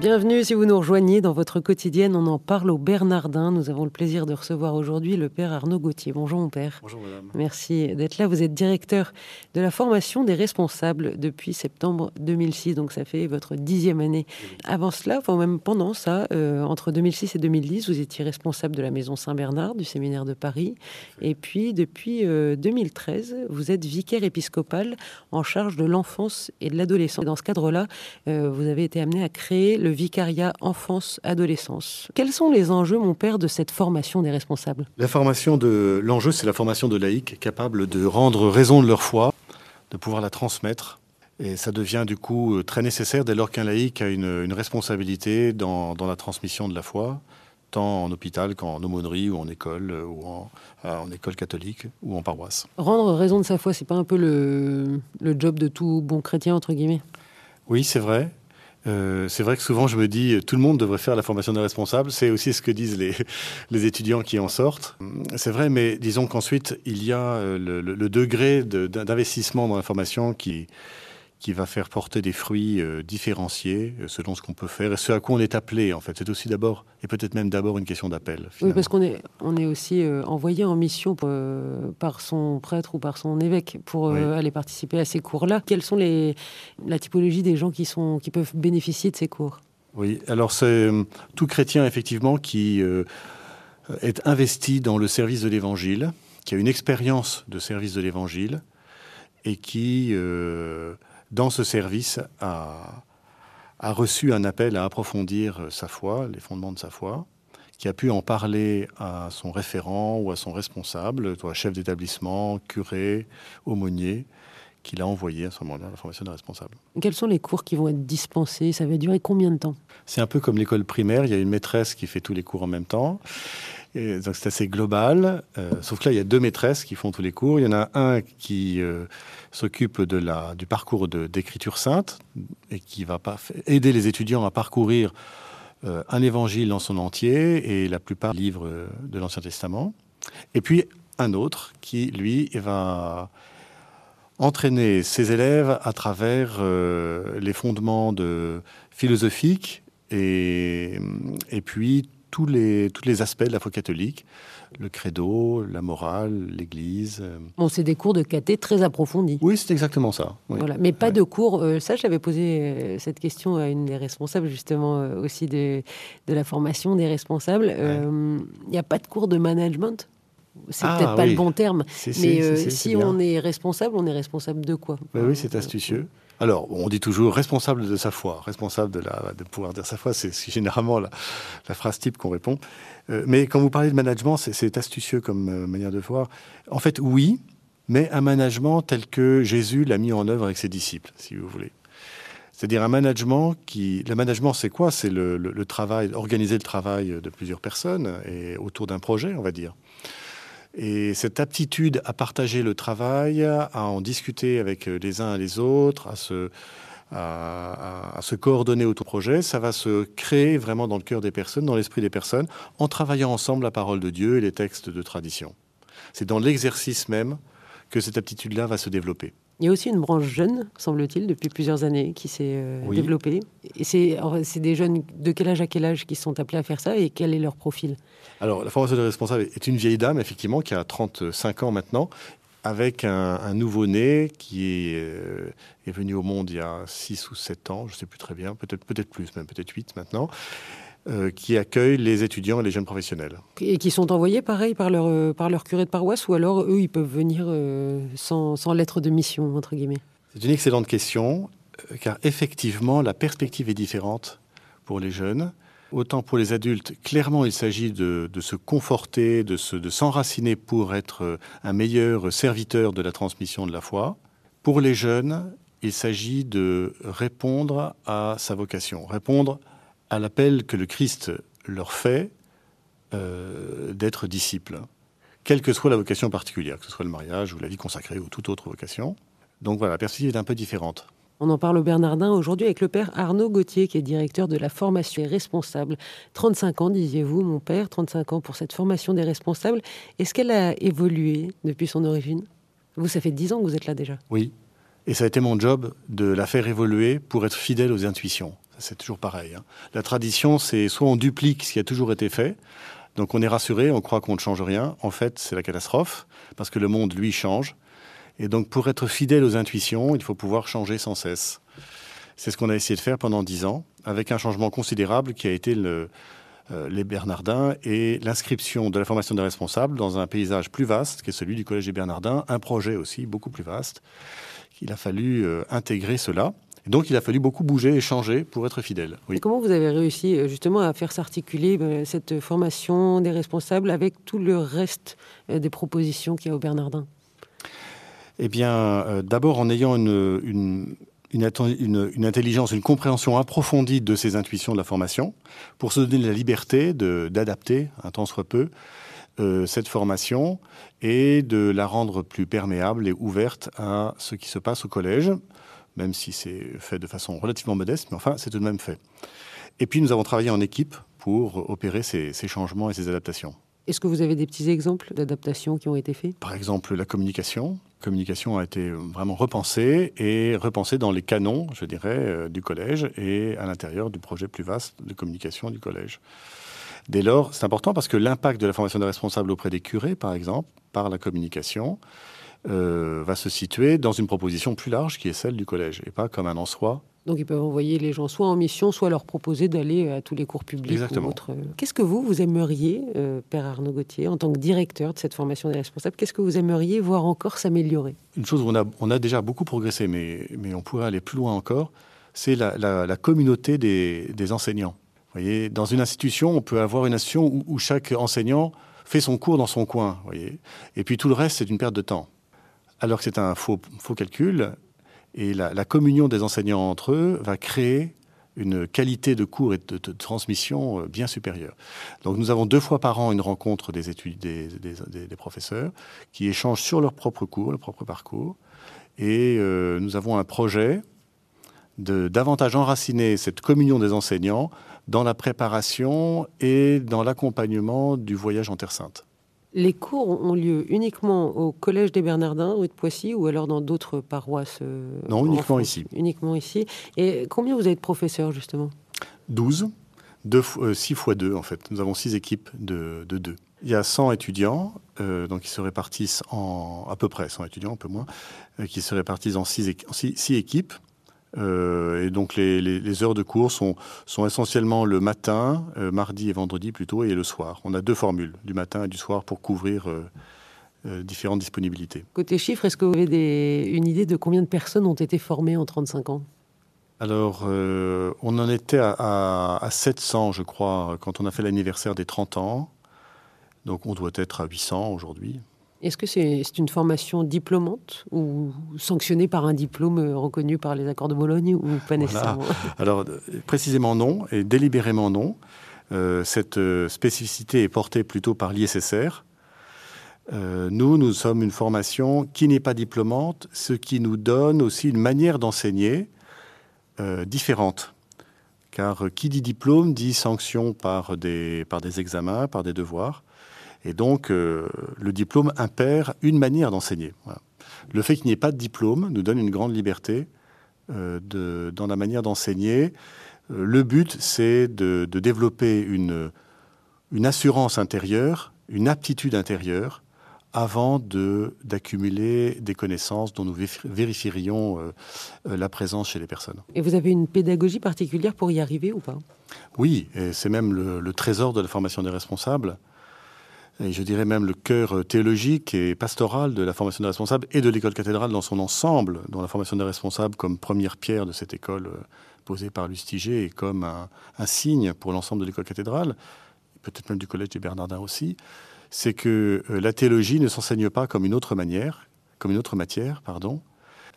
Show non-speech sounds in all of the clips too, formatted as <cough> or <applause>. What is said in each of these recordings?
Bienvenue si vous nous rejoignez dans votre quotidienne. On en parle au Bernardin. Nous avons le plaisir de recevoir aujourd'hui le père Arnaud Gauthier. Bonjour mon père. Bonjour madame. Merci d'être là. Vous êtes directeur de la formation des responsables depuis septembre 2006, donc ça fait votre dixième année. Avant cela, enfin même pendant ça, euh, entre 2006 et 2010, vous étiez responsable de la maison Saint-Bernard du séminaire de Paris. Et puis depuis euh, 2013, vous êtes vicaire épiscopal en charge de l'enfance et de l'adolescence. Dans ce cadre-là, euh, vous avez été amené à créer le vicariat enfance-adolescence. Quels sont les enjeux, mon père, de cette formation des responsables? La formation de l'enjeu, c'est la formation de laïcs capables de rendre raison de leur foi, de pouvoir la transmettre. Et ça devient du coup très nécessaire dès lors qu'un laïc a une, une responsabilité dans, dans, la transmission de la foi, tant en hôpital qu'en aumônerie ou en école, ou en, en, école catholique ou en paroisse. Rendre raison de sa foi, c'est pas un peu le, le job de tout bon chrétien, entre guillemets? Oui, c'est vrai. Euh, c'est vrai que souvent je me dis tout le monde devrait faire la formation des responsables. C'est aussi ce que disent les, <laughs> les, étudiants qui en sortent. C'est vrai, mais disons qu'ensuite il y a le, le, le degré d'investissement dans la formation qui, qui va faire porter des fruits euh, différenciés euh, selon ce qu'on peut faire et ce à quoi on est appelé en fait. C'est aussi d'abord et peut-être même d'abord une question d'appel. Oui, parce qu'on est on est aussi euh, envoyé en mission euh, par son prêtre ou par son évêque pour oui. aller participer à ces cours-là. Quelles sont les la typologie des gens qui sont qui peuvent bénéficier de ces cours? Oui, alors c'est tout chrétien effectivement qui est investi dans le service de l'Évangile, qui a une expérience de service de l'Évangile et qui euh, dans ce service, a, a, reçu un appel à approfondir sa foi, les fondements de sa foi, qui a pu en parler à son référent ou à son responsable, soit chef d'établissement, curé, aumônier, qui l'a envoyé à ce moment-là la formation des responsables. Quels sont les cours qui vont être dispensés? Ça va durer combien de temps? C'est un peu comme l'école primaire, il y a une maîtresse qui fait tous les cours en même temps. C'est assez global, euh, sauf que là il y a deux maîtresses qui font tous les cours. Il y en a un qui euh, s'occupe de la du parcours d'écriture sainte et qui va pas aider les étudiants à parcourir euh, un évangile dans son entier et la plupart des livres de l'Ancien Testament. Et puis un autre qui lui va entraîner ses élèves à travers les fondements de philosophiques et, et puis tous les, tous les aspects de la foi catholique, le credo, la morale, l'Église. Bon, c'est des cours de caté très approfondis. Oui, c'est exactement ça. Oui. Voilà. Mais pas ouais. de cours. Euh, ça, j'avais posé euh, cette question à une des responsables, justement, euh, aussi de, de la formation des responsables. Il ouais. n'y a pas de cours de management? C'est ah, peut-être pas oui. le bon terme, mais si on est responsable, on est responsable de quoi? Oui, c'est astucieux. Alors, on dit toujours responsable de sa foi, responsable de, pouvoir dire sa foi, c'est généralement la, la, phrase type qu'on répond. Euh, mais quand vous parlez de management, c'est astucieux comme euh, manière de voir. En fait, oui, mais un management tel que Jésus l'a mis en œuvre avec ses disciples, si vous voulez. C'est-à-dire un management qui... Le management, c'est quoi? C'est le, le, le, travail, organiser le travail de plusieurs personnes et autour d'un projet, on va dire. Et cette aptitude à partager le travail, à en discuter avec les uns et les autres, à se coordonner autour du projet, ça va se créer vraiment dans le cœur des personnes, dans l'esprit des personnes, en travaillant ensemble la parole de Dieu et les textes de tradition. C'est dans l'exercice même que cette aptitude-là va se développer. Il y a aussi une branche jeune, semble-t-il, depuis plusieurs années, qui s'est euh, oui. développée. Et c'est des jeunes de quel âge à quel âge qui sont appelés à faire ça et quel est leur profil? Alors, la formation des responsables est une vieille dame, effectivement, qui a 35 ans maintenant, avec un, un nouveau-né qui est, euh, est, venu au monde il y a 6 ou 7 ans, je ne sais plus très bien, peut-être peut, -être, plus, même peut-être 8 maintenant. Euh, qui accueillent les étudiants et les jeunes professionnels. Et qui sont envoyés pareil par leur, euh, par leur curé de paroisse ou alors eux ils peuvent venir euh, sans, sans, lettre de mission entre guillemets? C'est une excellente question car effectivement la perspective est différente pour les jeunes. Autant pour les adultes, clairement il s'agit de, de, se conforter, de s'enraciner de pour être un meilleur serviteur de la transmission de la foi. Pour les jeunes, il s'agit de répondre à sa vocation, répondre à l'appel que le Christ leur fait euh, d'être disciples, quelle que soit la vocation particulière, que ce soit le mariage ou la vie consacrée ou toute autre vocation. Donc voilà, la perspective est un peu différente On en parle au Bernardin aujourd'hui avec le père Arnaud Gauthier, qui est directeur de la formation des responsables. 35 ans, disiez-vous, mon père, 35 ans pour cette formation des responsables. Est-ce qu'elle a évolué depuis son origine? Vous, ça fait 10 ans que vous êtes là déjà. Oui. Et ça a été mon job de la faire évoluer pour être fidèle aux intuitions. C'est toujours pareil. Hein. La tradition, c'est soit on duplique ce qui a toujours été fait, donc on est rassuré, on croit qu'on ne change rien. En fait, c'est la catastrophe, parce que le monde, lui, change. Et donc, pour être fidèle aux intuitions, il faut pouvoir changer sans cesse. C'est ce qu'on a essayé de faire pendant dix ans, avec un changement considérable qui a été euh, les Bernardins et l'inscription de la formation des responsables dans un paysage plus vaste, qui est celui du Collège des Bernardins, un projet aussi beaucoup plus vaste. Il a fallu euh, intégrer cela. Donc, il a fallu beaucoup bouger et changer pour être fidèle. Et comment vous avez réussi euh, justement à faire s'articuler cette formation des responsables avec tout le reste des propositions qu'il y a au Bernardin? Eh bien, euh, d'abord en ayant une, une, intelligence, une compréhension approfondie de ces intuitions de la formation, pour se donner la liberté d'adapter, un temps soit peu, euh, cette formation et de la rendre plus perméable et ouverte à ce qui se passe au collège, même si c'est fait de façon relativement modeste, mais enfin, c'est tout de même fait. Et puis, nous avons travaillé en équipe pour opérer ces changements et ces adaptations. Est-ce que vous avez des petits exemples d'adaptations qui ont été faits Par exemple, la communication. La communication a été vraiment repensée et repensée dans les canons, je dirais, euh, du collège et à l'intérieur du projet plus vaste de communication du collège. Dès lors, c'est important parce que l'impact de la formation des responsables auprès des curés, par exemple, par la communication, euh, va se situer dans une proposition plus large qui est celle du collège et pas comme un en soi donc ils peuvent envoyer les gens soit en mission, soit leur proposer d'aller à tous les cours publics Exactement. ou autres. Qu'est-ce que vous, vous aimeriez, euh, Père Arnaud Gauthier, en tant que directeur de cette formation des responsables, qu'est-ce que vous aimeriez voir encore s'améliorer? Une chose où on a, on a déjà beaucoup progressé, mais, mais on pourrait aller plus loin encore, c'est la, communauté des, enseignants. Vous voyez, dans une institution, on peut avoir une institution où, chaque enseignant fait son cours dans son coin, voyez, et puis tout le reste, c'est une perte de temps. Alors que c'est un faux, faux calcul, et la, communion des enseignants entre eux va créer une qualité de cours et de, transmission euh, bien supérieure. Donc nous avons deux fois par an une rencontre des études des, professeurs qui échangent sur leur propre cours, leur propre parcours. Et euh, nous avons un projet de davantage enraciner cette communion des enseignants dans la préparation et dans l'accompagnement du voyage en Terre Sainte. Les cours ont lieu uniquement au Collège des Bernardins, rue de Poissy, ou alors dans d'autres paroisses euh, Non, uniquement ici. Uniquement ici. Et combien vous êtes professeur, justement? 12. 6 fois 2, en fait. Nous avons 6 équipes de 2. Il y a 100 étudiants, euh, donc ils se répartissent en à peu près 100 étudiants, un peu moins, euh, qui se répartissent en 6 équipes. Euh, et donc les, heures de cours sont, sont essentiellement le matin, euh, mardi et vendredi plutôt, et le soir. On a deux formules, du matin et du soir, pour couvrir euh, différentes disponibilités. Côté chiffres, est-ce que vous avez une idée de combien de personnes ont été formées en 35 ans? Alors, on en était à, à, 700, je crois, quand on a fait l'anniversaire des 30 ans. Donc, on doit être à 800 aujourd'hui. Est-ce que c'est une formation diplômante ou sanctionnée par un diplôme reconnu par les accords de Bologne ou pas nécessairement <laughs> Alors, précisément non, et délibérément non. Euh, cette euh, spécificité est portée plutôt par l'ISSR. Euh, nous, nous sommes une formation qui n'est pas diplômante, ce qui nous donne aussi une manière d'enseigner différente. Car qui dit diplôme dit sanction par des, par des examens, par des devoirs. Et donc, euh, le diplôme impère une manière d'enseigner. Le fait qu'il n'y ait pas de diplôme nous donne une grande liberté euh, de, dans la manière d'enseigner. Euh, le but, c'est de, développer une, une assurance intérieure, une aptitude intérieure, avant d'accumuler des connaissances dont nous vérifierions la présence chez les personnes. Et vous avez une pédagogie particulière pour y arriver ou pas? Oui, c'est même le, le, trésor de la formation des responsables et je dirais même le cœur théologique et pastoral de la formation des responsables et de l'école cathédrale dans son ensemble, dont la formation des responsables comme première pierre de cette école euh, posée par Lustiger et comme un, signe pour l'ensemble de l'école cathédrale, peut-être même du collège des Bernardins aussi, c'est que euh, la théologie ne s'enseigne pas comme une autre manière, comme matière, pardon.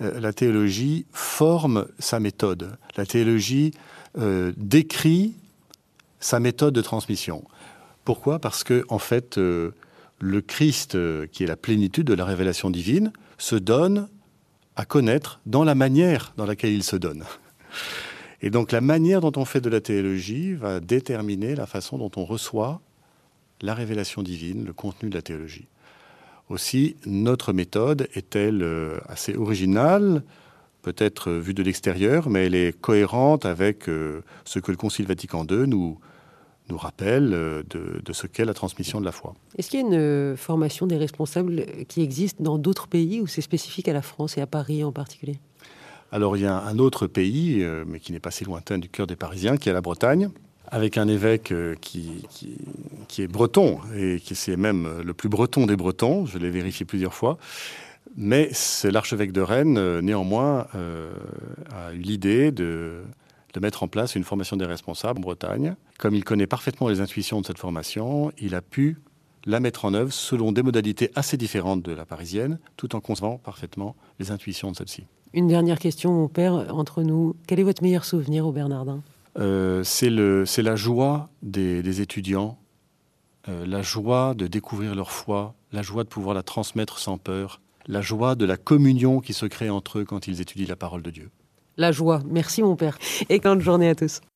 Euh, la théologie forme sa méthode. La théologie décrit sa méthode de transmission. Pourquoi? Parce que, en fait, euh, le Christ, euh, qui est la plénitude de la révélation divine, se donne à connaître dans la manière dans laquelle il se donne. Et donc la manière dont on fait de la théologie va déterminer la façon dont on reçoit la révélation divine, le contenu de la théologie. Aussi, notre méthode est-elle euh, assez originale, peut-être vue de l'extérieur, mais elle est cohérente avec ce que le Concile Vatican II nous, nous rappelle euh, de, de ce qu'est la transmission de la foi. Est-ce qu'il y a une formation des responsables qui existe dans d'autres pays ou c'est spécifique à la France et à Paris en particulier? Alors il y a un autre pays, euh, mais qui n'est pas si lointain du cœur des Parisiens, qui est la Bretagne, avec un évêque euh, qui, qui, qui, est breton, et qui c'est même le plus breton des Bretons, je l'ai vérifié plusieurs fois. Mais c'est l'archevêque de Rennes, euh, néanmoins, euh, a eu l'idée de, de mettre en place une formation des responsables en Bretagne. Comme il connaît parfaitement les intuitions de cette formation, il a pu la mettre en œuvre selon des modalités assez différentes de la parisienne, tout en concevant parfaitement les intuitions de celle-ci. Une dernière question, mon père, entre nous. Quel est votre meilleur souvenir au Bernardin? Euh, C'est la joie des, des étudiants, euh, la joie de découvrir leur foi, la joie de pouvoir la transmettre sans peur, la joie de la communion qui se crée entre eux quand ils étudient la parole de Dieu. La joie. Merci, mon père. Et grande journée à tous.